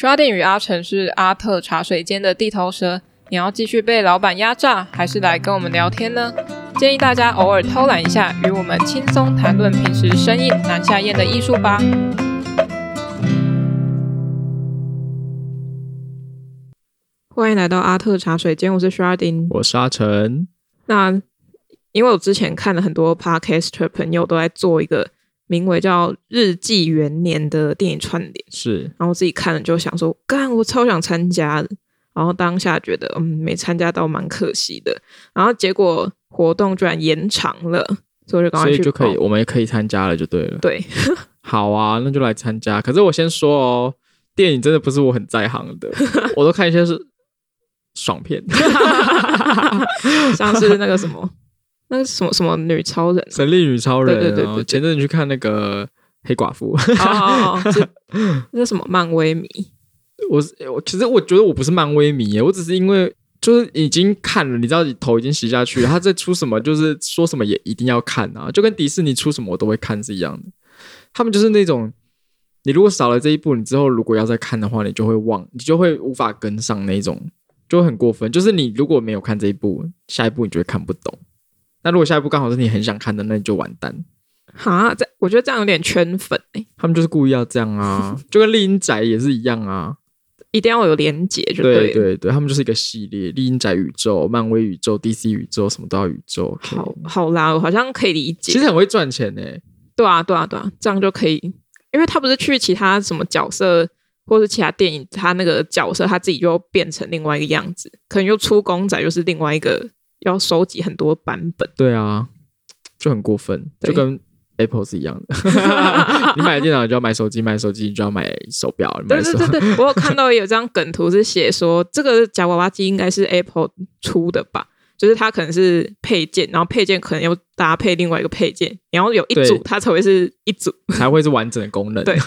Sharding 与阿成是阿特茶水间的地头蛇，你要继续被老板压榨，还是来跟我们聊天呢？建议大家偶尔偷懒一下，与我们轻松谈论平时生硬难下咽的艺术吧。欢迎来到阿特茶水间，我是 Sharding，我是阿成。那因为我之前看了很多 Podcaster 朋友都在做一个名为叫《日记元年》的电影串联，是，然后我自己看了就想说，干，我超想参加的，然后当下觉得，嗯，没参加到蛮可惜的，然后结果。活动居然延长了，所以就赶快去，所以就可以，我们也可以参加了，就对了。对，好啊，那就来参加。可是我先说哦，电影真的不是我很在行的，我都看一些是爽片，像是那个什么，那个什么什么女超人，神力女超人。对对对，前阵子去看那个黑寡妇，哦，那什么漫威迷？我我其实我觉得我不是漫威迷，我只是因为。就是已经看了，你知道，你头已经洗下去了。他在出什么，就是说什么也一定要看啊，就跟迪士尼出什么我都会看是一样的。他们就是那种，你如果少了这一部，你之后如果要再看的话，你就会忘，你就会无法跟上那种，就很过分。就是你如果没有看这一部，下一步你就会看不懂。那如果下一部刚好是你很想看的，那你就完蛋。哈，这我觉得这样有点圈粉哎、欸。他们就是故意要这样啊，就跟丽英宅也是一样啊。一定要有连结，就对对对对，他们就是一个系列，丽英宅宇宙、漫威宇宙、DC 宇宙，什么都要宇宙。好好啦，我好像可以理解。其实很会赚钱呢。对啊，对啊，对啊，这样就可以，因为他不是去其他什么角色，或是其他电影，他那个角色他自己就变成另外一个样子，可能又出公仔，又是另外一个要收集很多版本。对啊，就很过分，就跟。Apple 是一样的，你买电脑就要买手机，买手机你就要买手表。对对对 对，我有看到有张梗图是写说，这个夹娃娃机应该是 Apple 出的吧？就是它可能是配件，然后配件可能要搭配另外一个配件，然后有一组它才会是一组，才会是完整的功能。对，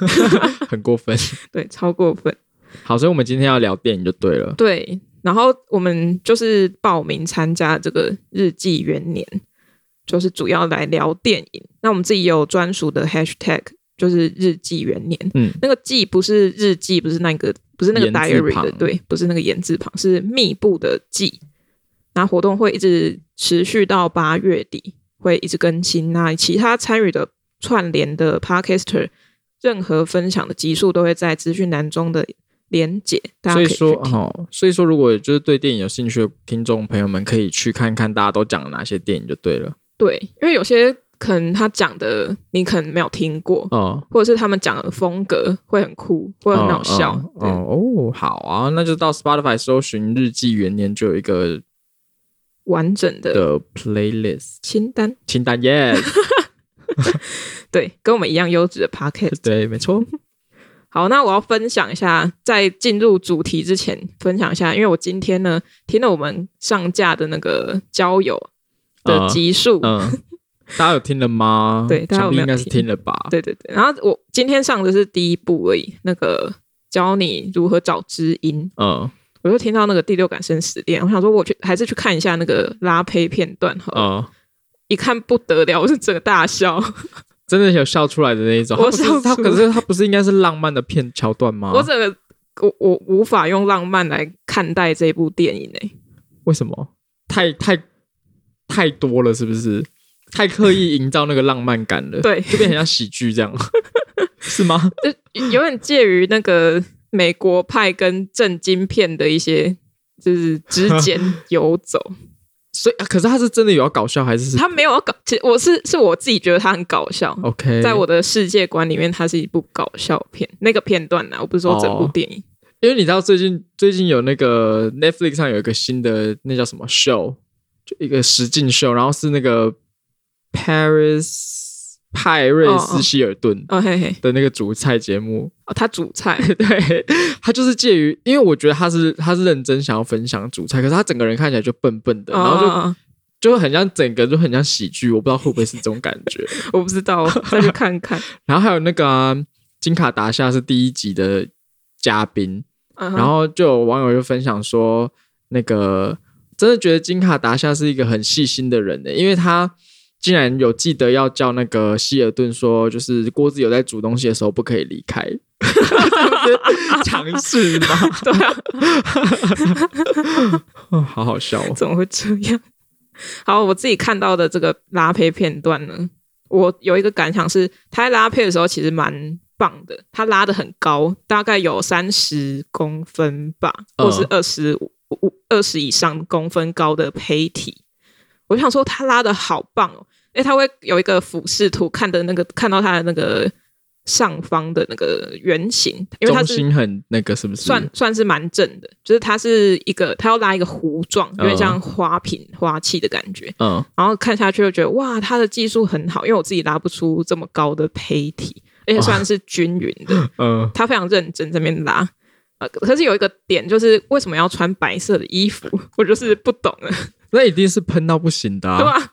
很过分，对，超过分。好，所以我们今天要聊电影就对了。对，然后我们就是报名参加这个日记元年。就是主要来聊电影，那我们自己有专属的 hashtag，就是日记元年。嗯，那个记不是日记，不是那个，不是那个 diary 的，对，不是那个言字旁，是密布的记。那活动会一直持续到八月底，会一直更新。那其他参与的串联的 podcaster，任何分享的集数都会在资讯栏中的连结。大家可以。所以说，哦，所以说，如果就是对电影有兴趣的听众朋友们，可以去看看大家都讲了哪些电影就对了。对，因为有些可能他讲的你可能没有听过，哦，或者是他们讲的风格会很酷，会很好笑。哦，哦，哦，好啊，那就到 Spotify 搜寻日记元年，就有一个完整的的 playlist 清单，清单耶。Yes、对，跟我们一样优质的 podcast。对，没错。好，那我要分享一下，在进入主题之前，分享一下，因为我今天呢听了我们上架的那个交友。的集数，嗯，嗯，大家有听了吗？对，大家有没有听？应该是听了吧？对对对。然后我今天上的是第一部而已，那个教你如何找知音。嗯，我就听到那个第六感生死恋，我想说我去还是去看一下那个拉胚片段哈。嗯，一看不得了，我是整个大笑，真的有笑出来的那一种。我是他，可是他不是应该是浪漫的片桥段吗？我整个我我无法用浪漫来看待这部电影诶、欸。为什么？太太。太多了，是不是？太刻意营造那个浪漫感了，对，就变成像喜剧这样，是吗？就有点介于那个美国派跟正经片的一些，就是之间游走。所以，啊可是他是真的有要搞笑，还是，是他没有要搞？其实我是是我自己觉得他很搞笑。OK，在我的世界观里面，它是一部搞笑片。那个片段呢、啊，我不是说整部电影，哦、因为你知道最近最近有那个 Netflix 上有一个新的那叫什么 show。就一个实境秀，然后是那个 Paris 派瑞斯希尔顿的那个主菜节目哦，他主菜，对，他就是介于，因为我觉得他是他是认真想要分享主菜，可是他整个人看起来就笨笨的，然后就就很像整个就很像喜剧，我不知道会不会是这种感觉，我不知道，再去看看。然后还有那个、啊、金卡达夏是第一集的嘉宾，然后就有网友就分享说那个。真的觉得金卡达夏是一个很细心的人呢，因为他竟然有记得要叫那个希尔顿说，就是锅子有在煮东西的时候不可以离开，尝试吗？对啊，好好笑哦！怎么会这样？好，我自己看到的这个拉胚片段呢，我有一个感想是，他在拉胚的时候其实蛮棒的，他拉的很高，大概有三十公分吧，或是二十五二十以上公分高的胚体。我想说，他拉的好棒哦！哎，他会有一个俯视图，看的那个看到他的那个。上方的那个圆形，因为它是中心很那个，是不是算算是蛮正的？就是它是一个，它要拉一个弧状，有点像花瓶、花器的感觉。嗯，然后看下去就觉得哇，它的技术很好，因为我自己拉不出这么高的胚体，而且算是均匀的。嗯，他非常认真在那边拉。呃，可是有一个点，就是为什么要穿白色的衣服？我就是不懂了。那一定是喷到不行的，对吧？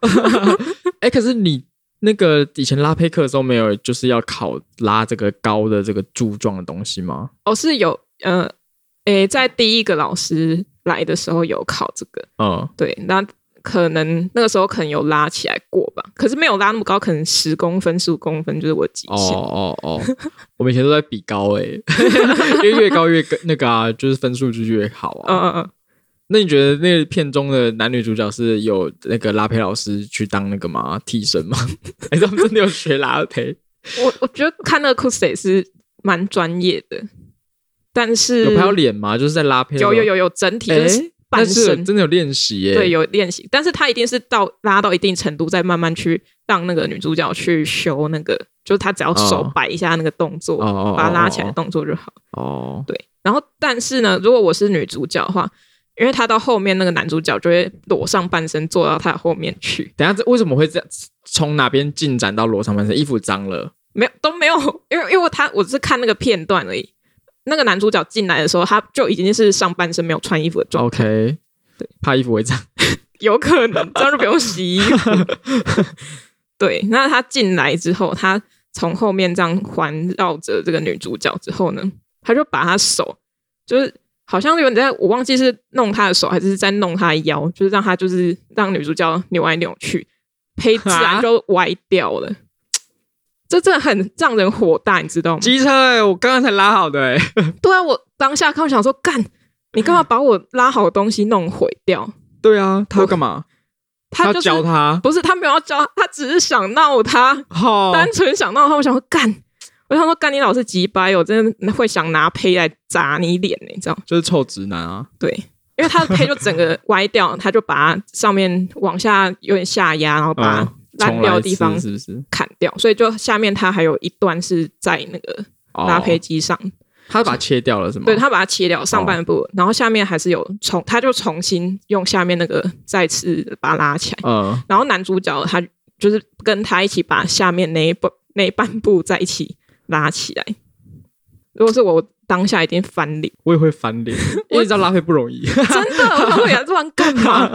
哎，可是你。那个以前拉胚课的时候没有，就是要考拉这个高的这个柱状的东西吗？哦，是有，呃，诶，在第一个老师来的时候有考这个，嗯，对，那可能那个时候可能有拉起来过吧，可是没有拉那么高，可能十公分、十五公分就是我极限。哦哦哦，我们以前都在比高诶，因为越高越那个啊，就是分数就越好啊。嗯嗯嗯。那你觉得那片中的男女主角是有那个拉胚老师去当那个吗？替身吗？还是他们真的有学拉胚？我我觉得看那个 cos 是蛮专业的，但是有拍到脸吗？就是在拉胚有有有有整体就是半身，欸、真的有练习耶。对，有练习，但是他一定是到拉到一定程度，再慢慢去让那个女主角去修那个，就是他只要手摆一下那个动作，哦、把它拉起来的动作就好。哦，对。然后，但是呢，如果我是女主角的话。因为他到后面那个男主角就会裸上半身坐到他后面去。等下，这为什么会这样？从哪边进展到裸上半身？衣服脏了？没有，都没有。因为因为他我只是看那个片段而已。那个男主角进来的时候，他就已经是上半身没有穿衣服的状态。OK，对，怕衣服会脏，有可能这样就不用洗衣服。对，那他进来之后，他从后面这样环绕着这个女主角之后呢，他就把他手就是。好像有人在，我忘记是弄他的手还是在弄他的腰，就是让他就是让女主角扭来扭去，胚自然就歪掉了。这真的很让人火大，你知道吗？机车哎、欸，我刚刚才拉好的哎、欸。对啊，我当下看我想说，干，你干嘛把我拉好的东西弄毁掉？对啊，他要干嘛？他、就是、他教他？不是，他没有要教，他只是想闹他，好，单纯想闹他。我想说，干。我想说，干你老是机掰，我真的会想拿胚来砸你脸，你知道？就是臭直男啊！对，因为他的胚就整个歪掉，他就把上面往下有点下压，然后把烂掉的地方是不是砍掉？所以就下面它还有一段是在那个拉胚机上，他把它切掉了是吗？对，他把它切掉上半部，然后下面还是有重，他就重新用下面那个再次把它拉起来。嗯，然后男主角他就是跟他一起把下面那一半那一半部在一起。拉起来！如果是我，我当下一定翻脸。我也会翻脸，因为你知道拉黑不容易。真的，我会啊，这玩干嘛？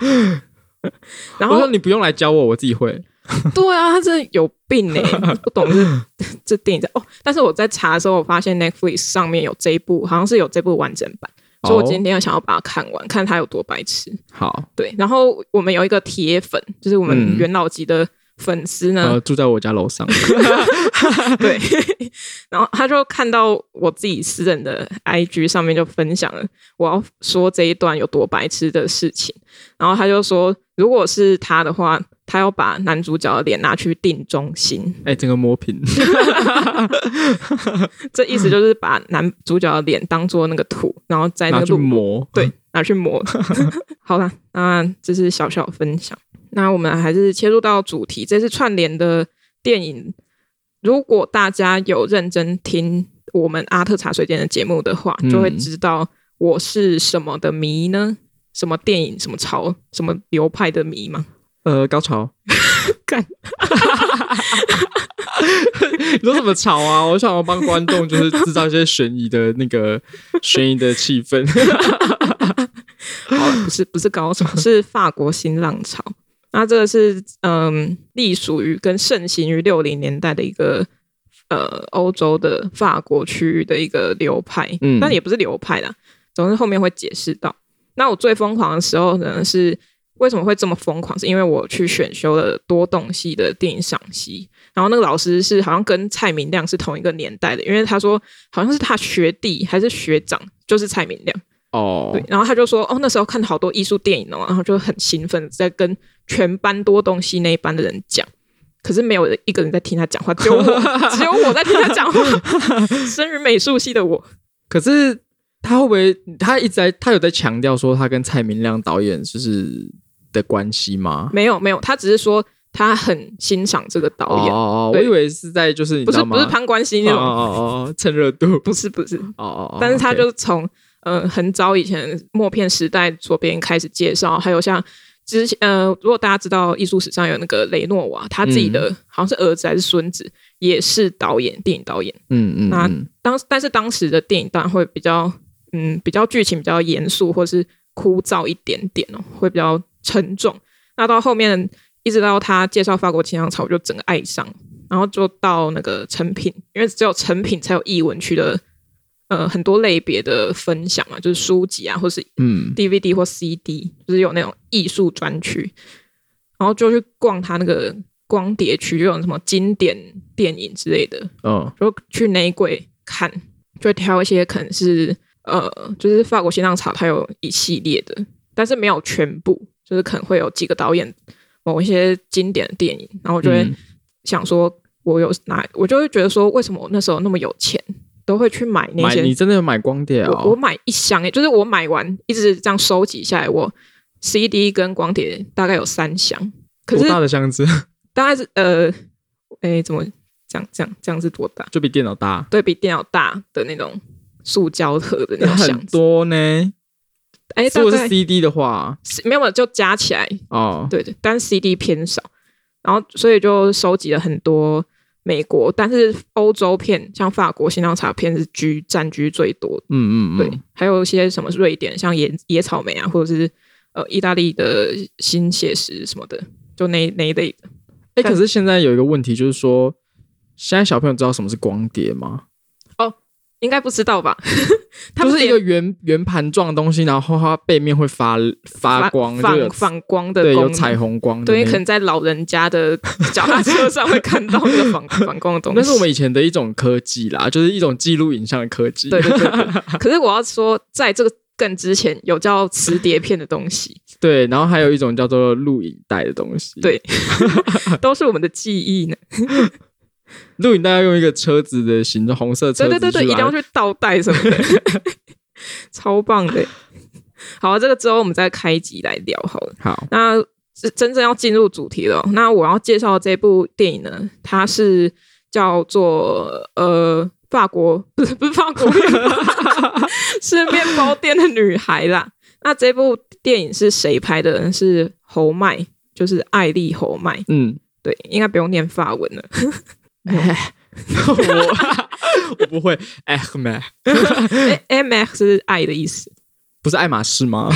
然后我说你不用来教我，我自己会。对啊，他真的有病哎、欸！不懂这这电影在哦。但是我在查的时候，我发现 Netflix 上面有这一部，好像是有这部完整版，所以我今天要想要把它看完，看它有多白痴。好，对。然后我们有一个铁粉，就是我们元老级的。粉丝呢、呃？住在我家楼上。对，然后他就看到我自己私人的 IG 上面就分享了我要说这一段有多白痴的事情，然后他就说，如果是他的话，他要把男主角的脸拿去定中心，哎，整个磨平。这意思就是把男主角的脸当做那个土，然后在那个磨，对，拿去磨。好了，那这是小小分享。那我们还是切入到主题，这次串联的电影。如果大家有认真听我们阿特茶水间的节目的话，就会知道我是什么的迷呢？什么电影、什么潮、什么流派的迷吗？呃，高潮。干。你说什么潮啊？我想要帮观众就是制造一些悬疑的那个悬疑的气氛。好，不是不是高潮，是法国新浪潮。那这个是嗯，隶属于跟盛行于六零年代的一个呃欧洲的法国区域的一个流派，嗯，但也不是流派啦，总之后面会解释到。那我最疯狂的时候呢，是为什么会这么疯狂？是因为我去选修了多动系的电影赏析，然后那个老师是好像跟蔡明亮是同一个年代的，因为他说好像是他学弟还是学长，就是蔡明亮哦。对，然后他就说哦，那时候看好多艺术电影哦，然后就很兴奋，在跟全班多动系那一班的人讲，可是没有一个人在听他讲话，只有我，只有我在听他讲话。生于美术系的我，可是他会不会他一直在他有在强调说他跟蔡明亮导演就是。的关系吗？没有没有，他只是说他很欣赏这个导演。哦哦，我以为是在就是你知道吗？不是不是攀关系那种。哦哦哦，趁热度。不是不是。哦哦。但是他就是从呃很早以前默片时代左边开始介绍，还有像之前呃，如果大家知道艺术史上有那个雷诺瓦，他自己的、嗯、好像是儿子还是孙子，也是导演，电影导演。嗯嗯。那当但是当时的电影当然会比较嗯比较剧情比较严肃，或是枯燥一点点哦，会比较。沉重，那到后面一直到他介绍法国清浪潮，我就整个爱上，然后就到那个成品，因为只有成品才有译文区的呃很多类别的分享嘛，就是书籍啊，或是嗯。DVD 或 CD，就是有那种艺术专区，然后就去逛他那个光碟区，就有什么经典电影之类的，嗯，就去那一柜看，就挑一些可能是呃，就是法国新浪潮，它有一系列的，但是没有全部。就是可能会有几个导演某一些经典的电影，然后我就会想说，我有哪，我就会觉得说，为什么我那时候那么有钱，都会去买那些？你真的有买光碟啊、哦？我我买一箱诶，就是我买完一直这样收集下来，我 CD 跟光碟大概有三箱。可是多大的箱子？大概是呃，哎，怎么这样这样这样是多大？就比电脑大？对，比电脑大的那种塑胶盒的那种 箱子。很多呢。哎，如果是 CD 的话，没有就加起来哦。对对，但 CD 偏少，然后所以就收集了很多美国，但是欧洲片像法国新浪茶片是居占据最多。嗯嗯嗯，对，还有一些什么瑞典像野野草莓啊，或者是呃意大利的新写实什么的，就那那一类的。哎，可是现在有一个问题，就是说现在小朋友知道什么是光碟吗？应该不知道吧？它就是一个圆圆盘状的东西，然后它背面会发发光，反反光的，对，有彩虹光的。对，可能在老人家的 脚踏车上会看到那个反反光的东西。那是我们以前的一种科技啦，就是一种记录影像的科技。对对对，对。可是我要说，在这个更之前，有叫磁碟片的东西。对，然后还有一种叫做录影带的东西。对，都是我们的记忆呢。录影带要用一个车子的形状，红色车子。对对对对，一定要去倒带什么的，超棒的。好，这个之后我们再开集来聊好了。好，那是真正要进入主题了。那我要介绍这部电影呢，它是叫做呃法国，不是不是法国 是面包店的女孩啦。那这部电影是谁拍的？是侯麦，就是艾丽侯麦。嗯，对，应该不用念法文了。哎，我 我不会。哎，M M X 是爱的意思，不是爱马仕吗？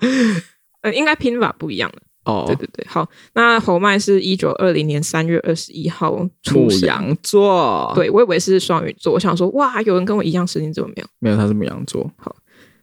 呃，应该拼法不一样了。哦，对对对，好。那侯麦是一九二零年三月二十一号出生，羊座。对，我以为是双鱼座，我想说，哇，有人跟我一样，时间怎么没有？没有，他是牡羊座。好，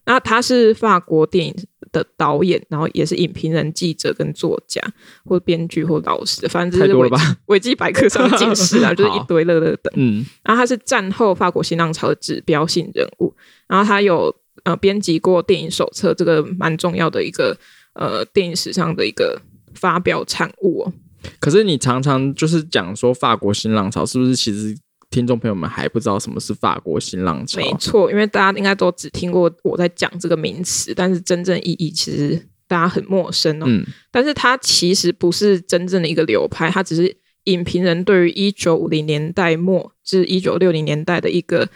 那他是法国电影的导演，然后也是影评人、记者跟作家，或编剧或老师，反正就是维基维基百科上的解释啊，就是一堆乐乐的。嗯，然后他是战后法国新浪潮的指标性人物，然后他有呃编辑过电影手册，这个蛮重要的一个呃电影史上的一个发表产物哦。可是你常常就是讲说法国新浪潮，是不是其实？听众朋友们还不知道什么是法国新浪潮？没错，因为大家应该都只听过我在讲这个名词，但是真正意义其实大家很陌生哦。嗯，但是它其实不是真正的一个流派，它只是影评人对于一九五零年代末至一九六零年代的一个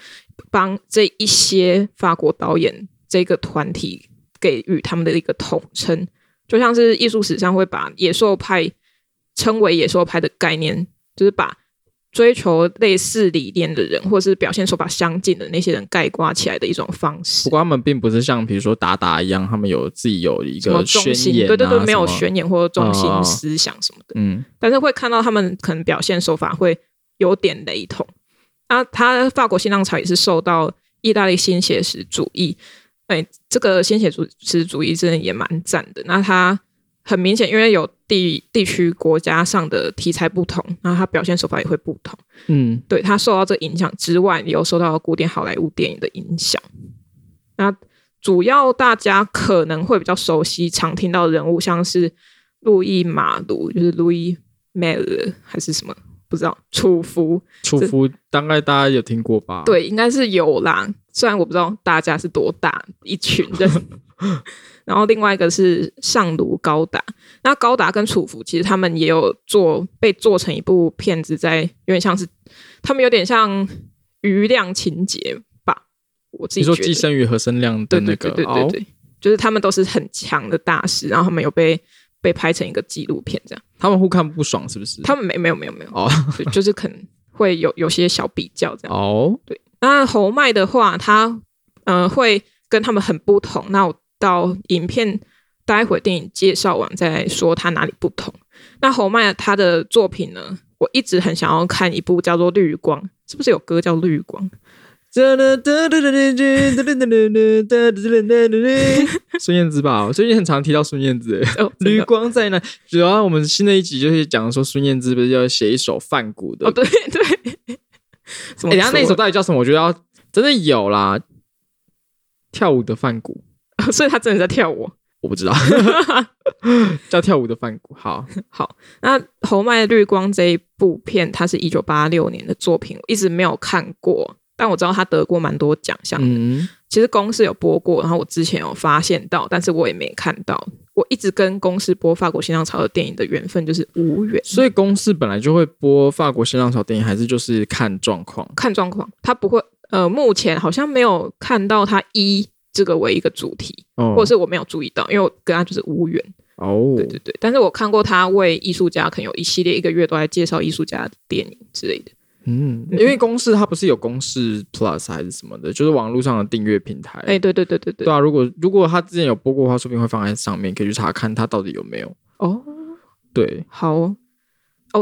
帮这一些法国导演这个团体给予他们的一个统称，就像是艺术史上会把野兽派称为野兽派的概念，就是把。追求类似理念的人，或者是表现手法相近的那些人，概括起来的一种方式。不过他们并不是像比如说达达一样，他们有自己有一个宣言、啊，对对对，没有宣言或者中心思想什么的。嗯，但是会看到他们可能表现手法会有点雷同。啊，他法国新浪潮也是受到意大利新写实主义，哎，这个新写实主义真的也蛮赞的。那他很明显，因为有地地区国家上的题材不同，然后他表现手法也会不同。嗯，对，他受到这影响之外，也有受到古典好莱坞电影的影响。那主要大家可能会比较熟悉、常听到的人物，像是路易马卢，就是路易梅尔还是什么，不知道。楚夫，楚夫大概大家有听过吧？对，应该是有啦。虽然我不知道大家是多大一群人。然后另外一个是上卢高达，那高达跟楚服其实他们也有做被做成一部片子，在有点像是他们有点像余量情节吧，我自己说寄生于何生亮的那个，对对对对对，哦、就是他们都是很强的大师，然后他们有被被拍成一个纪录片这样。他们互看不爽是不是？他们没没有没有没有哦，就是可能会有有些小比较这样。哦，对，那侯麦的话，他呃会跟他们很不同。那我。到影片，待会电影介绍完再来说它哪里不同。那侯麦他的作品呢？我一直很想要看一部叫做《绿光》，是不是有歌叫《绿光》？孙燕姿吧，我最近很常提到孙燕姿。哦，绿光在哪？主要我们新的一集就是讲说孙燕姿不是要写一首梵谷的？哦，对对。哎，人家那首到底叫什么？我觉得要真的有啦，跳舞的梵谷。所以他真的在跳舞，我不知道，叫跳舞的梵谷。好好，那侯麦《绿光》这一部片，它是一九八六年的作品，我一直没有看过，但我知道他得过蛮多奖项。嗯，其实公司有播过，然后我之前有发现到，但是我也没看到。我一直跟公司播法国新浪潮的电影的缘分就是无缘。所以公司本来就会播法国新浪潮电影，还是就是看状况？看状况，他不会。呃，目前好像没有看到他一。这个为一个主题，或者是我没有注意到，因为我跟他就是无缘。哦，对对对，但是我看过他为艺术家，可能有一系列一个月都在介绍艺术家的电影之类的。嗯，因为公式它不是有公式 Plus 还是什么的，就是网络上的订阅平台。哎，对对对对对。对啊，如果如果他之前有播过的话，说不定会放在上面，可以去查看他到底有没有。哦，对，好哦。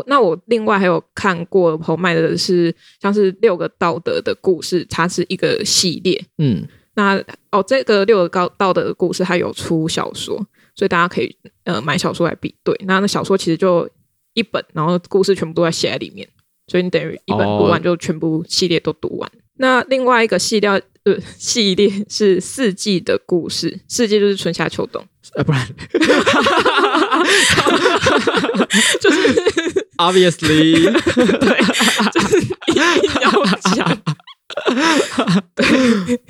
那我另外还有看过侯麦的是像是六个道德的故事，它是一个系列。嗯。那哦，这个六个高道德的故事，它有出小说，所以大家可以呃买小说来比对。那那小说其实就一本，然后故事全部都在写在里面，所以你等于一本读完就全部系列都读完。哦、那另外一个系列呃系列是四季的故事，四季就是春夏秋冬，呃不然，就是 obviously 对，就是一定要讲。对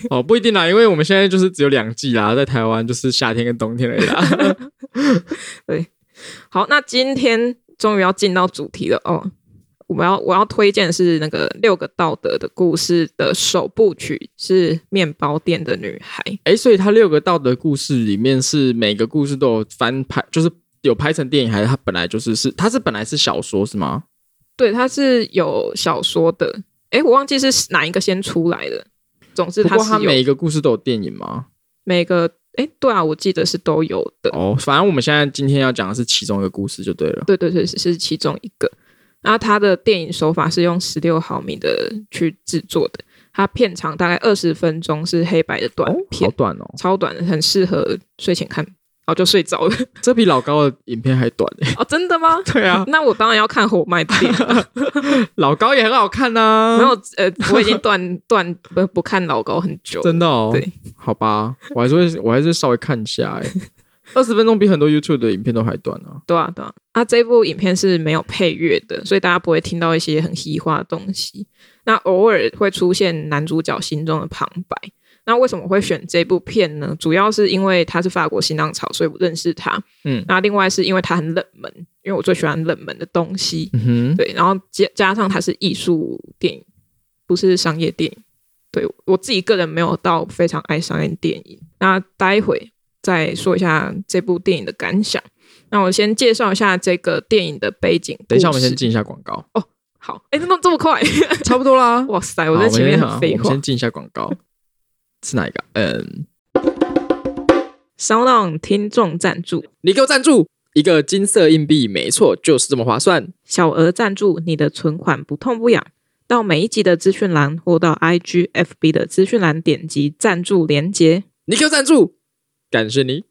哦，不一定啦，因为我们现在就是只有两季啦，在台湾就是夏天跟冬天而已啦。对，好，那今天终于要进到主题了哦。我们要我要推荐的是那个六个道德的故事的首部曲是《面包店的女孩》。哎，所以它六个道德故事里面是每个故事都有翻拍，就是有拍成电影，还是它本来就是是它是本来是小说是吗？对，它是有小说的。哎，我忘记是哪一个先出来的。总之，它是每一个故事都有电影吗？每个哎，对啊，我记得是都有的。哦，反正我们现在今天要讲的是其中一个故事就对了。对对对，是是其中一个。然后它的电影手法是用十六毫米的去制作的，它片长大概二十分钟，是黑白的短片，哦，好短哦，超短的，很适合睡前看。哦，就睡着了。这比老高的影片还短哎！哦，真的吗？对啊，那我当然要看火麦的电影。老高也很好看呐、啊。没有，呃，我已经断断不不看老高很久。真的哦。对，好吧，我还是会，我还是稍微看一下哎。二十分钟比很多 YouTube 的影片都还短啊。对啊，对啊。啊，这部影片是没有配乐的，所以大家不会听到一些很嘻化的东西。那偶尔会出现男主角心中的旁白。那为什么会选这部片呢？主要是因为它是法国新浪潮，所以我认识它。嗯，那另外是因为它很冷门，因为我最喜欢冷门的东西。嗯哼，对，然后加加上它是艺术电影，不是商业电影。对，我自己个人没有到非常爱商业电影。那待会再说一下这部电影的感想。那我先介绍一下这个电影的背景。等一下，我们先进一下广告。哦，好，哎，怎么这么快？差不多啦。哇塞，我在前面很废话。我先进一下广告。是哪一个？嗯，SoundOn 听众赞助，你给我赞助一个金色硬币，没错，就是这么划算。小额赞助，你的存款不痛不痒。到每一集的资讯栏或到 IGFB 的资讯栏点击赞助连接，你给我赞助，感谢你。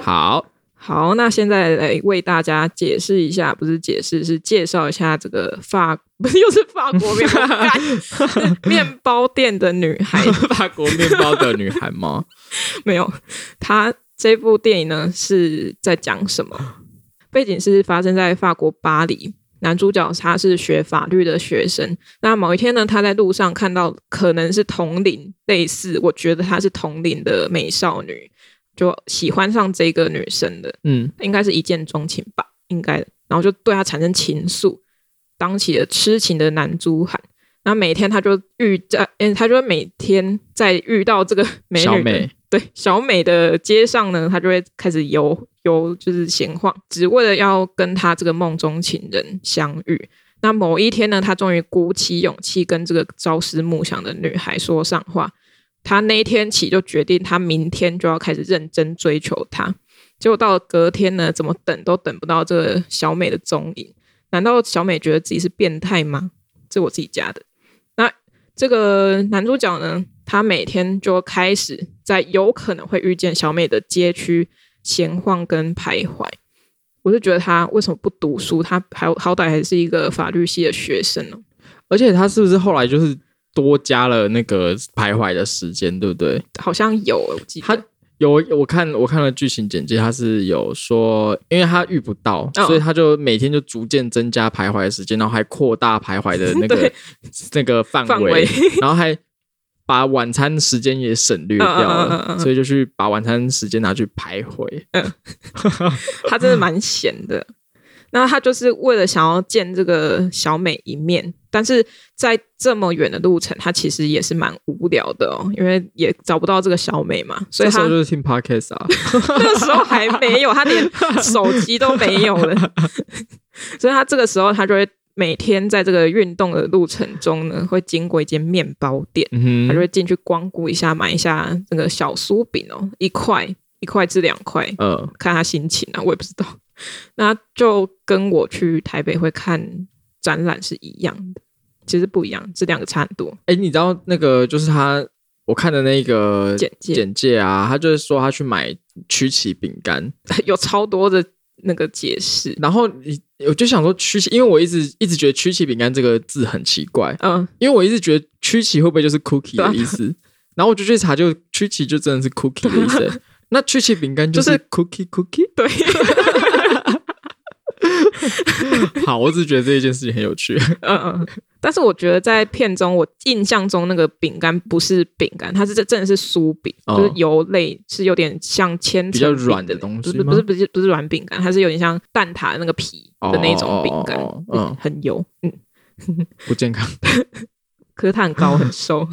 好好，那现在来为大家解释一下，不是解释，是介绍一下这个法，不是又是法国面包面包店的女孩，法国面包的女孩吗？没有，她这部电影呢是在讲什么？背景是发生在法国巴黎。男主角他是学法律的学生，那某一天呢，他在路上看到可能是同龄类似，我觉得她是同龄的美少女，就喜欢上这个女生的，嗯，应该是一见钟情吧，应该的，然后就对她产生情愫，当起了痴情的男猪汉。然后每天他就遇在，嗯，他就每天在遇到这个美女，小美，对，小美的街上呢，他就会开始游游，就是闲晃，只为了要跟他这个梦中情人相遇。那某一天呢，他终于鼓起勇气跟这个朝思暮想的女孩说上话。他那一天起就决定，他明天就要开始认真追求她。结果到了隔天呢，怎么等都等不到这个小美的踪影。难道小美觉得自己是变态吗？这我自己加的。那这个男主角呢，他每天就开始在有可能会遇见小美的街区闲晃跟徘徊。我就觉得他为什么不读书？他还好歹还是一个法律系的学生呢。而且他是不是后来就是多加了那个徘徊的时间，对不对？好像有，我记得他。有我看我看了剧情简介，他是有说，因为他遇不到，哦、所以他就每天就逐渐增加徘徊的时间，然后还扩大徘徊的那个 那个范围，围 然后还把晚餐时间也省略掉了，嗯嗯嗯嗯，所以就去把晚餐时间拿去徘徊。嗯、他真的蛮闲的。那他就是为了想要见这个小美一面，但是在这么远的路程，他其实也是蛮无聊的哦，因为也找不到这个小美嘛，所以他就是听 podcast 啊。那时候还没有，他连手机都没有了，所以他这个时候他就会每天在这个运动的路程中呢，会经过一间面包店，嗯、他就会进去光顾一下，买一下那个小酥饼哦，一块一块至两块，嗯，看他心情啊，我也不知道。那就跟我去台北会看展览是一样的，其实不一样，这两个差很多。哎、欸，你知道那个就是他，我看的那个简介简介啊，他就是说他去买曲奇饼干，有超多的那个解释。然后你我就想说曲奇，因为我一直一直觉得曲奇饼干这个字很奇怪，嗯，因为我一直觉得曲奇会不会就是 cookie 的意思？然后我就去查，就曲奇就真的是 cookie 的意思。那曲奇饼干就是 cookie cookie，对。好，我只是觉得这一件事情很有趣。嗯嗯，但是我觉得在片中，我印象中那个饼干不是饼干，它是这真的是酥饼，哦、就是油类，是有点像千层比较软的东西，不是不是不是软饼干，它是有点像蛋挞的那个皮的那种饼干，哦、嗯，很油，嗯，不健康。可是它很高很瘦，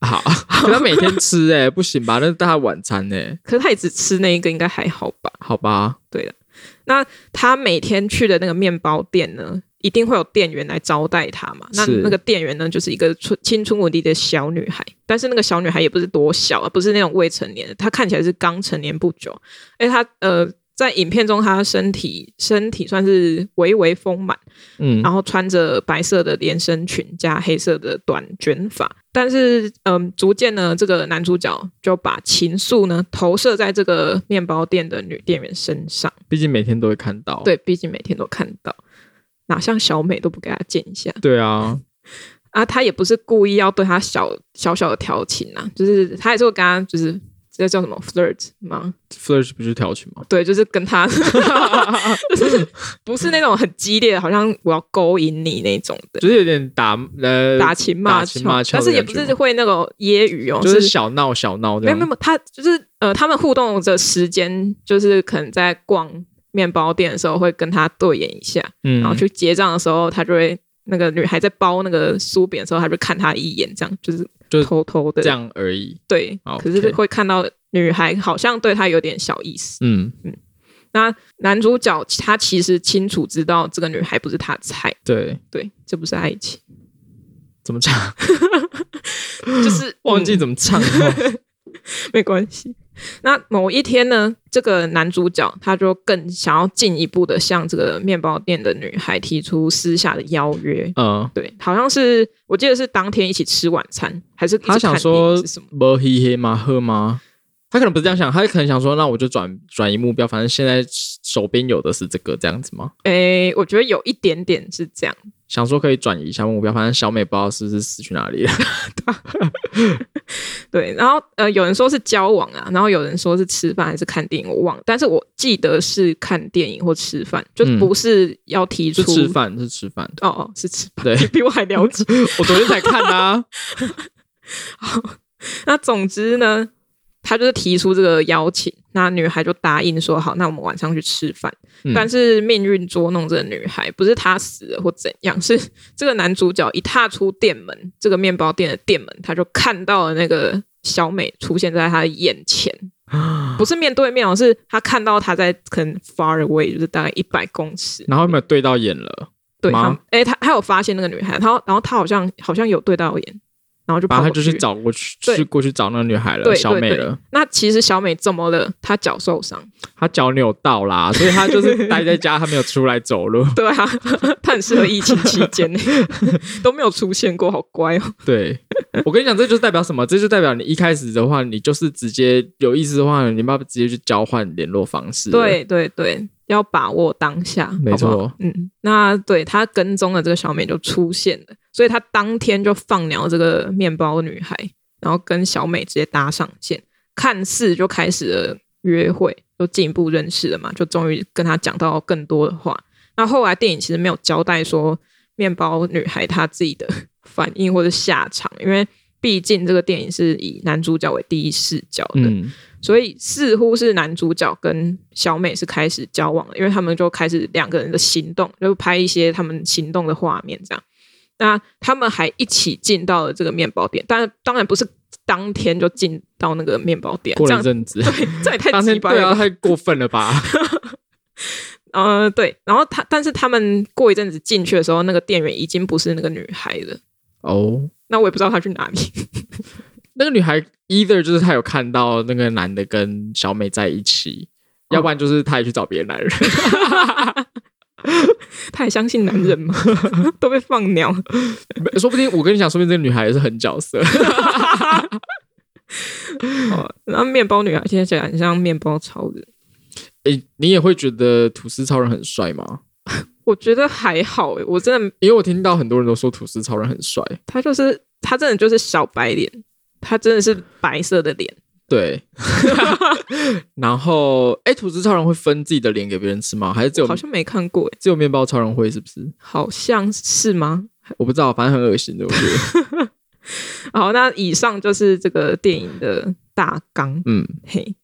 好，可他每天吃哎、欸，不行吧？那是他晚餐哎、欸，可是他也只吃那一个，应该还好吧？好吧，对的。那他每天去的那个面包店呢，一定会有店员来招待他嘛？那那个店员呢，就是一个春青春无敌的小女孩，但是那个小女孩也不是多小啊，不是那种未成年的，她看起来是刚成年不久。哎，她呃。在影片中，他身体身体算是微微丰满，嗯，然后穿着白色的连身裙加黑色的短卷发，但是，嗯，逐渐呢，这个男主角就把情愫呢投射在这个面包店的女店员身上。毕竟每天都会看到，对，毕竟每天都看到，哪像小美都不给他见一下？对啊，啊，他也不是故意要对他小小小的调情啊，就是他也是会跟他就是。这叫什么 flirt 吗？flirt 不是调情吗？对，就是跟他，就是不是那种很激烈的，好像我要勾引你那种的，就是有点打呃打情骂俏，但是也不是会那种揶揄哦，就是小闹小闹。没有没有，他就是呃，他们互动的时间就是可能在逛面包店的时候会跟他对眼一下，嗯，然后去结账的时候，他就会那个女孩在包那个酥饼的时候，他就看他一眼，这样就是。就偷偷的这样而已，对。可是会看到女孩好像对他有点小意思，嗯嗯。那男主角他其实清楚知道这个女孩不是他菜，对对，这不是爱情。怎么唱？就是 忘记怎么唱了，嗯、没关系。那某一天呢，这个男主角他就更想要进一步的向这个面包店的女孩提出私下的邀约。嗯，对，好像是我记得是当天一起吃晚餐，还是他想说不嘿嘿吗？喝吗？他可能不是这样想，他可能想说，那我就转转移目标，反正现在手边有的是这个这样子吗？诶、欸，我觉得有一点点是这样，想说可以转移一下目标，反正小美不知道是不是死去哪里了。对，然后呃，有人说是交往啊，然后有人说是吃饭还是看电影，我忘了，但是我记得是看电影或吃饭，就不是要提出、嗯、吃饭是吃饭哦哦是吃饭，对，你比我还了解，我昨天才看啊。好，那总之呢。他就是提出这个邀请，那女孩就答应说好，那我们晚上去吃饭。嗯、但是命运捉弄这个女孩，不是她死了或怎样，是这个男主角一踏出店门，这个面包店的店门，他就看到了那个小美出现在他的眼前，不是面对面哦，是他看到她在可能 far away，就是大概一百公尺，然后有没有对到眼了？对，他哎，他他有发现那个女孩，然后然后他好像好像有对到眼。然后就把他就去找过去，去过去找那个女孩了，小美了。那其实小美怎么了？她脚受伤，她脚扭到啦，所以她就是待在家，她没有出来走路。对啊，她很适合疫情期间都没有出现过，好乖哦。对，我跟你讲，这就是代表什么？这就代表你一开始的话，你就是直接有意思的话，你爸爸直接去交换联络方式。对对对。要把握当下，没错。好好嗯，那对他跟踪的这个小美就出现了，所以他当天就放鸟这个面包女孩，然后跟小美直接搭上线，看似就开始了约会，就进一步认识了嘛，就终于跟他讲到更多的话。那后来电影其实没有交代说面包女孩她自己的反应或者下场，因为毕竟这个电影是以男主角为第一视角的。嗯所以似乎是男主角跟小美是开始交往了，因为他们就开始两个人的行动，就拍一些他们行动的画面，这样。那他们还一起进到了这个面包店，但当然不是当天就进到那个面包店，过了一阵子，对，这也太奇葩了，啊，太过分了吧？呃，对。然后他，但是他们过一阵子进去的时候，那个店员已经不是那个女孩了。哦，那我也不知道她去哪里。那个女孩，either 就是她有看到那个男的跟小美在一起，哦、要不然就是她也去找别的男人。她还相信男人吗？都被放鸟。说不定我跟你讲，说不定这个女孩也是狠角色。哦，然后面包女孩现在起来很像面包超人。诶、欸，你也会觉得吐司超人很帅吗？我觉得还好诶，我真的，因为我听到很多人都说吐司超人很帅，他就是他真的就是小白脸。他真的是白色的脸，对。然后，哎，吐司超人会分自己的脸给别人吃吗？还是只有？好像没看过，只有面包超人会，是不是？好像是吗？我不知道，反正很恶心的，我觉得。好，那以上就是这个电影的大纲。嗯，嘿，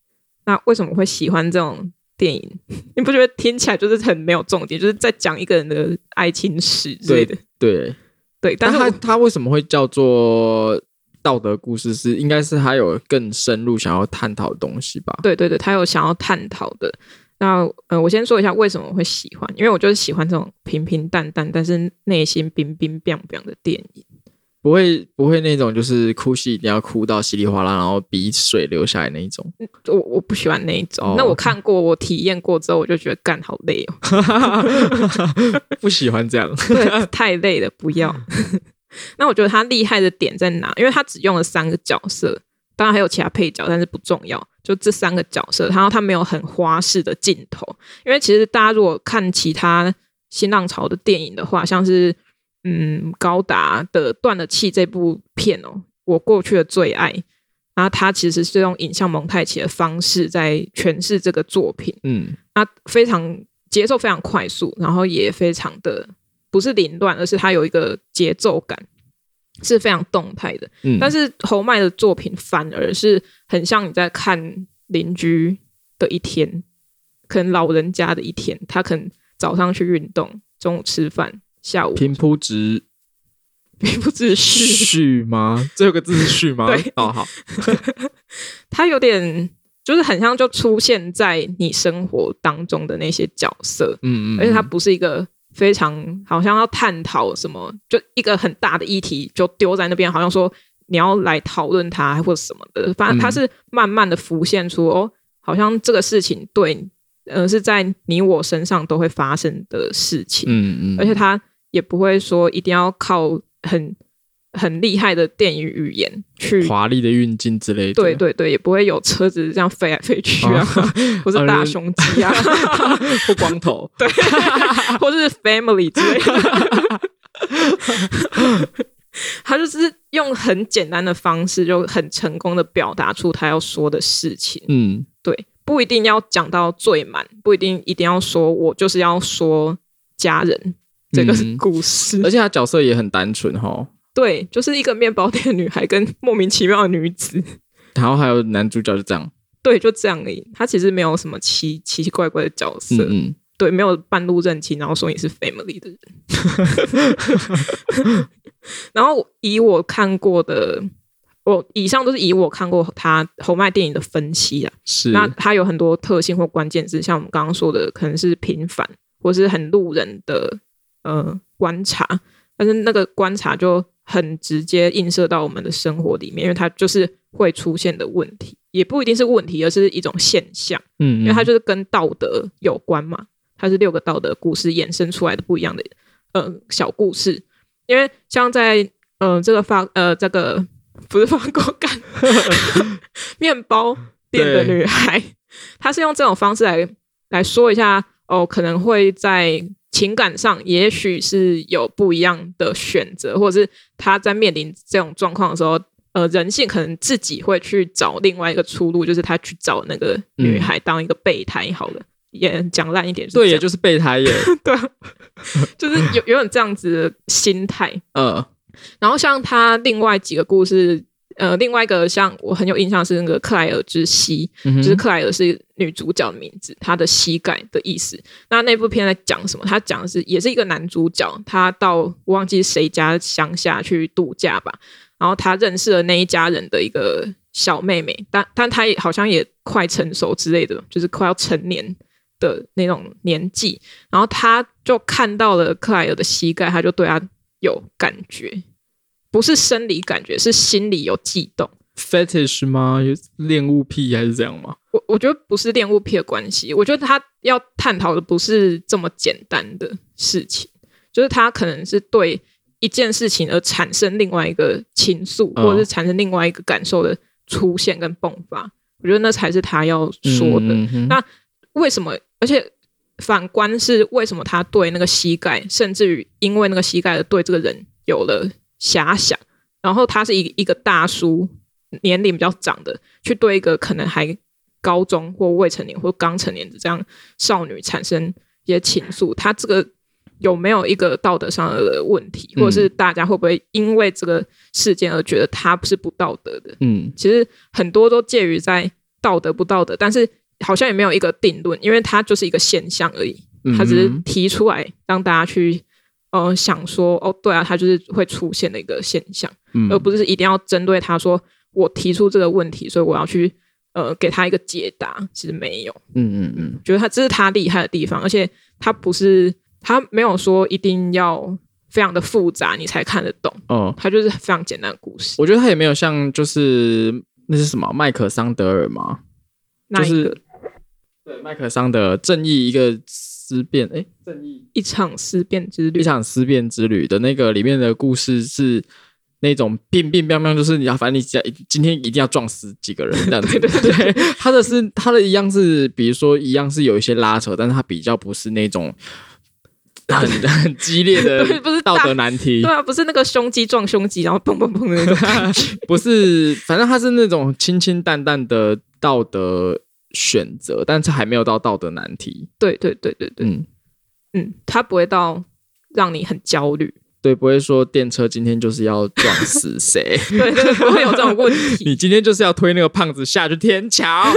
那为什么会喜欢这种电影？你不觉得听起来就是很没有重点，就是在讲一个人的爱情史之类的？对对，对，但是他他为什么会叫做？道德故事是应该是他有更深入想要探讨的东西吧？对对对，他有想要探讨的。那呃，我先说一下为什么我会喜欢，因为我就是喜欢这种平平淡淡，但是内心冰冰冰冰的电影。不会不会那种就是哭戏一定要哭到稀里哗啦，然后鼻水流下来那一种。我我不喜欢那一种。Oh. 那我看过，我体验过之后，我就觉得干好累哦，不喜欢这样，对，太累了，不要。那我觉得他厉害的点在哪？因为他只用了三个角色，当然还有其他配角，但是不重要。就这三个角色，然后他没有很花式的镜头。因为其实大家如果看其他新浪潮的电影的话，像是嗯高达的《断了气》这部片哦，我过去的最爱。然后他其实是用影像蒙太奇的方式在诠释这个作品。嗯，那非常节奏非常快速，然后也非常的。不是凌乱，而是它有一个节奏感，是非常动态的。嗯，但是侯麦的作品反而是很像你在看邻居的一天，可能老人家的一天。他可能早上去运动，中午吃饭，下午平铺直，平铺直叙叙 吗？最后个字是序吗？对，哦好。他有点就是很像就出现在你生活当中的那些角色，嗯，嗯嗯，而且他不是一个。非常好像要探讨什么，就一个很大的议题就丢在那边，好像说你要来讨论它或者什么的。反正它是慢慢的浮现出、嗯、哦，好像这个事情对，呃，是在你我身上都会发生的事情。嗯嗯，而且它也不会说一定要靠很很厉害的电影语言去华丽的运镜之类的。对对对，也不会有车子这样飞来飞去啊，哦、或是大胸肌啊，或光头，对，或是 family 之类的。他就是用很简单的方式，就很成功的表达出他要说的事情。嗯，对，不一定要讲到最满，不一定一定要说我就是要说家人这个故事，而且他角色也很单纯哈。对，就是一个面包店女孩跟莫名其妙的女子，然后还有男主角就这样。对，就这样而已。他其实没有什么奇奇奇怪怪的角色。嗯，嗯，对，没有半路认亲，然后说你是 family 的人。然后以我看过的，我以上都是以我看过他侯麦电影的分析啊。是，那他有很多特性或关键字，像我们刚刚说的，可能是平凡或是很路人的呃观察，但是那个观察就很直接映射到我们的生活里面，因为它就是会出现的问题，也不一定是问题，而是一种现象。嗯，嗯，因为它就是跟道德有关嘛，它是六个道德故事衍生出来的不一样的呃小故事。因为像在嗯、呃、这个法呃这个不是法国干 面包店的女孩，她是用这种方式来来说一下哦，可能会在情感上也许是有不一样的选择，或者是他在面临这种状况的时候，呃，人性可能自己会去找另外一个出路，就是他去找那个女孩当一个备胎好了。嗯也讲烂一点，对，也就是备胎耶，对，就是有有点这样子的心态，呃。然后像他另外几个故事，呃，另外一个像我很有印象是那个克莱尔之膝，嗯、就是克莱尔是女主角的名字，她的膝盖的意思。那那部片在讲什么？他讲的是也是一个男主角，他到我忘记谁家乡下去度假吧，然后他认识了那一家人的一个小妹妹，但但他也好像也快成熟之类的，就是快要成年。的那种年纪，然后他就看到了克莱尔的膝盖，他就对他有感觉，不是生理感觉，是心里有悸动。Fetish 吗？恋物癖还是这样吗？我我觉得不是恋物癖的关系，我觉得他要探讨的不是这么简单的事情，就是他可能是对一件事情而产生另外一个情愫，或者是产生另外一个感受的出现跟迸发。我觉得那才是他要说的。那。为什么？而且反观是为什么他对那个膝盖，甚至于因为那个膝盖而对这个人有了遐想，然后他是一一个大叔，年龄比较长的，去对一个可能还高中或未成年或刚成年的这样少女产生一些情愫，他这个有没有一个道德上的问题，或者是大家会不会因为这个事件而觉得他不是不道德的？嗯，其实很多都介于在道德不道德，但是。好像也没有一个定论，因为它就是一个现象而已。它只是提出来让大家去呃想说，哦，对啊，它就是会出现的一个现象，嗯、而不是一定要针对他说我提出这个问题，所以我要去呃给他一个解答。其实没有，嗯嗯嗯，觉得他这是他厉害的地方，而且他不是他没有说一定要非常的复杂你才看得懂哦，他就是非常简单的故事。我觉得他也没有像就是那是什么麦克桑德尔吗？就是。对，麦克桑的正义一个思辨，哎，正义一场思辨之旅，一场思辨之旅的那个里面的故事是那种变变变变，就是你要，反正你讲今天一定要撞死几个人这样子。对对对，他的是他的一样是，比如说一样是有一些拉扯，但是他比较不是那种很 很激烈的，不是道德难题。对啊，不是那个胸肌撞胸肌，然后砰砰砰的那种，不是，反正他是那种清清淡淡的道德。选择，但是还没有到道德难题。对对对对对，嗯嗯，他不会到让你很焦虑。对，不会说电车今天就是要撞死谁。对 对，不会有这种问题。你今天就是要推那个胖子下去天桥。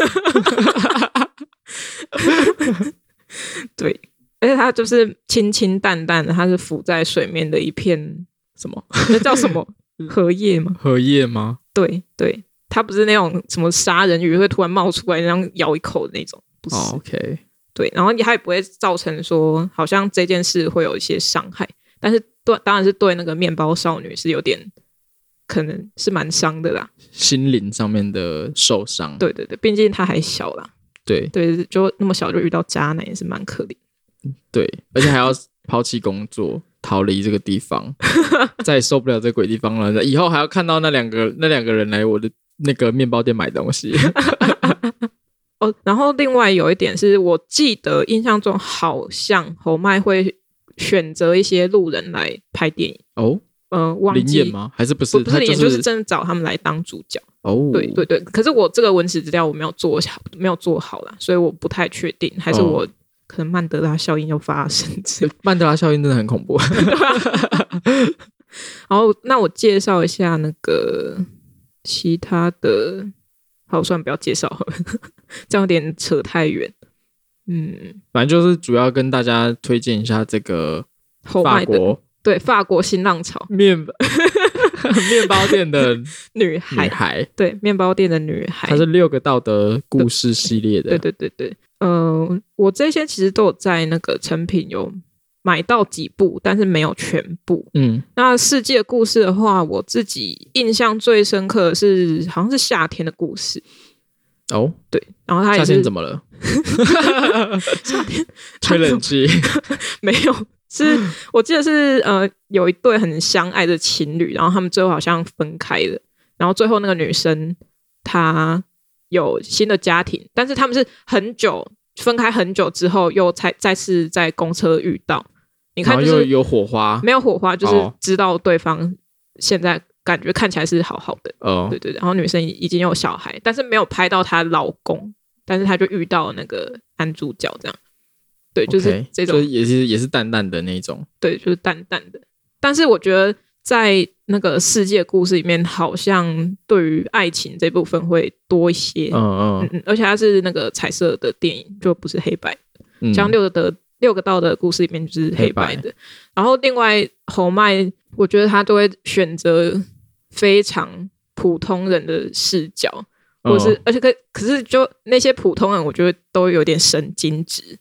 对，而且它就是清清淡淡的，它是浮在水面的一片什么？那叫什么？荷叶吗？荷叶吗？对对。它不是那种什么杀人鱼会突然冒出来，然后咬一口的那种，不是。Oh, OK，对，然后它也不会造成说好像这件事会有一些伤害，但是对，当然是对那个面包少女是有点，可能是蛮伤的啦，心灵上面的受伤。对对对，毕竟她还小啦。对对，就那么小就遇到渣男也是蛮可怜。对，而且还要抛弃工作。逃离这个地方，再也受不了这鬼地方了。以后还要看到那两个那两个人来我的那个面包店买东西。哦，然后另外有一点是我记得印象中好像侯麦会选择一些路人来拍电影哦，呃，忘记吗？还是不是？不是临演，就是真的找他们来当主角哦。对对对，可是我这个文史资料我没有做好，没有做好啦，所以我不太确定，还是我。哦可能曼德拉效应又发生，曼德拉效应真的很恐怖。然后，那我介绍一下那个其他的，好，算，不要介绍了，这样有点扯太远。嗯，反正就是主要跟大家推荐一下这个法国，对，法国新浪潮。面 面包店的 女孩，女孩，对，面包店的女孩，它是六个道德故事系列的，对对对对。嗯、呃，我这些其实都有在那个成品有买到几部，但是没有全部。嗯，那世界故事的话，我自己印象最深刻的是好像是夏天的故事。哦，对，然后他夏天怎么了？夏天 吹冷气？没有，是我记得是呃，有一对很相爱的情侣，然后他们最后好像分开了，然后最后那个女生她。有新的家庭，但是他们是很久分开很久之后，又才再次在公车遇到。你看，就是有火花，没有火花，就是知道对方现在感觉看起来是好好的。哦，对对对。然后女生已经有小孩，但是没有拍到她老公，但是她就遇到那个男主角这样。对，就是这种，也是也是淡淡的那种。对，就是淡淡的。但是我觉得。在那个世界故事里面，好像对于爱情这部分会多一些。嗯嗯，嗯，而且它是那个彩色的电影，就不是黑白。嗯，像六个的六个道的故事里面就是黑白的。白。然后另外侯麦，我觉得他都会选择非常普通人的视角，或是、嗯、而且可可是就那些普通人，我觉得都有点神经质，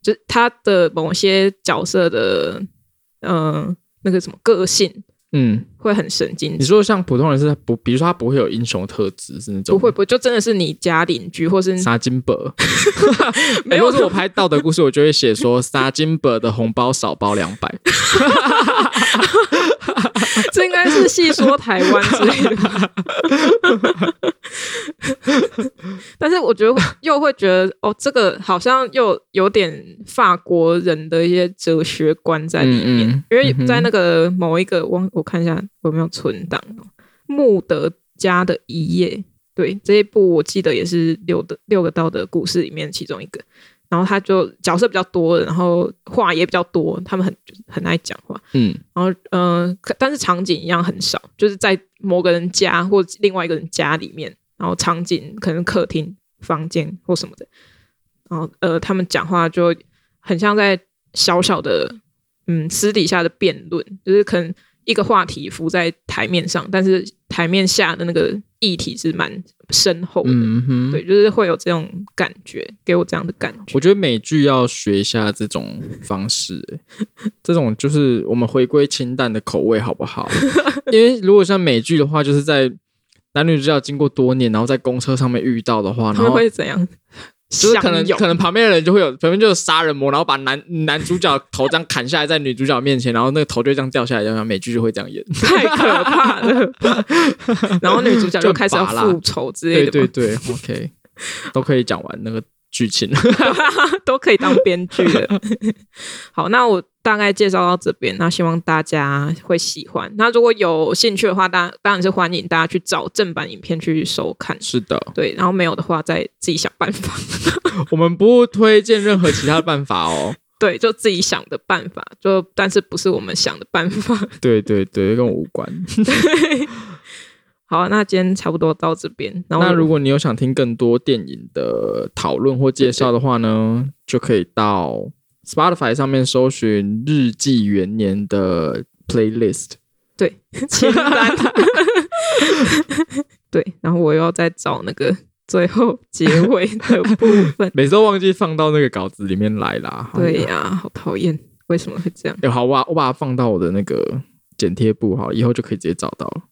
就是他的某些角色的嗯、呃、那个什么个性。嗯，会很神经。你说像普通人是不，比如说他不会有英雄特质，是那种不会不会，就真的是你家邻居，或是沙金伯。没有，是我拍道德故事，我就会写说 沙金伯的红包少包两百。这应该是戏说台湾之类的。但是我觉得又会觉得哦，这个好像又有点法国人的一些哲学观在里面，嗯嗯、因为在那个某一个我我看一下有没有存档，穆德家的一页，对，这一部我记得也是六的六个道德故事里面其中一个，然后他就角色比较多，然后话也比较多，他们很很爱讲话，嗯，然后嗯、呃，但是场景一样很少，就是在某个人家或另外一个人家里面。然后场景可能客厅、房间或什么的，然后呃，他们讲话就很像在小小的嗯私底下的辩论，就是可能一个话题浮在台面上，但是台面下的那个议题是蛮深厚的。嗯哼，对，就是会有这种感觉，给我这样的感觉。我觉得美剧要学一下这种方式，这种就是我们回归清淡的口味，好不好？因为如果像美剧的话，就是在。男女主角经过多年，然后在公车上面遇到的话，然后会怎样？就是可能可能旁边的人就会有，旁边就有杀人魔，然后把男男主角头这样砍下来，在女主角面前，然后那个头就这样掉下来，然后美剧就会这样演，太可怕了。然后女主角就开始要复仇之类的，对对对，OK，都可以讲完那个。剧情 都可以当编剧了。好，那我大概介绍到这边，那希望大家会喜欢。那如果有兴趣的话，当当然是欢迎大家去找正版影片去收看。是的，对。然后没有的话，再自己想办法。我们不推荐任何其他的办法哦。对，就自己想的办法，就但是不是我们想的办法。对对对，跟我无关。对 好，那今天差不多到这边。然后，那如果你有想听更多电影的讨论或介绍的话呢，对对对，就可以到 Spotify 上面搜寻《日记元年》的 playlist。对，清单。对，然后我又要再找那个最后结尾的部分，每次都忘记放到那个稿子里面来啦。对呀、啊，好讨厌，为什么会这样？哎，好，我把我把它放到我的那个剪贴簿，好，以后就可以直接找到了。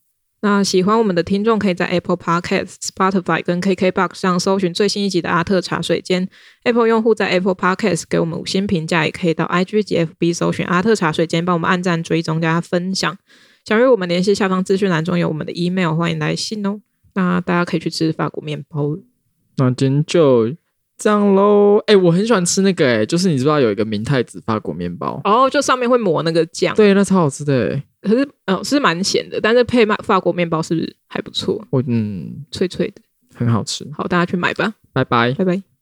那喜欢我们的听众可以在 Apple Podcast、Spotify 跟 KKBox 上搜寻最新一集的阿特茶水间。Apple 用户在 Apple Podcast 给我们五星评价，也可以到 IG 及 FB 搜寻阿特茶水间，帮我们按赞、追踪、加分享。想与我们联系，下方资讯栏中有我们的 email，欢迎来信哦。那大家可以去吃法国面包。那今天就这样喽。哎、欸，我很喜欢吃那个、欸，哎，就是你知道有一个明太子法国面包哦，就上面会抹那个酱，对，那超好吃的、欸。可是，嗯、哦，是蛮咸的，但是配法法国面包是不是还不错？我嗯，脆脆的，很好吃。好，大家去买吧。拜拜，拜拜。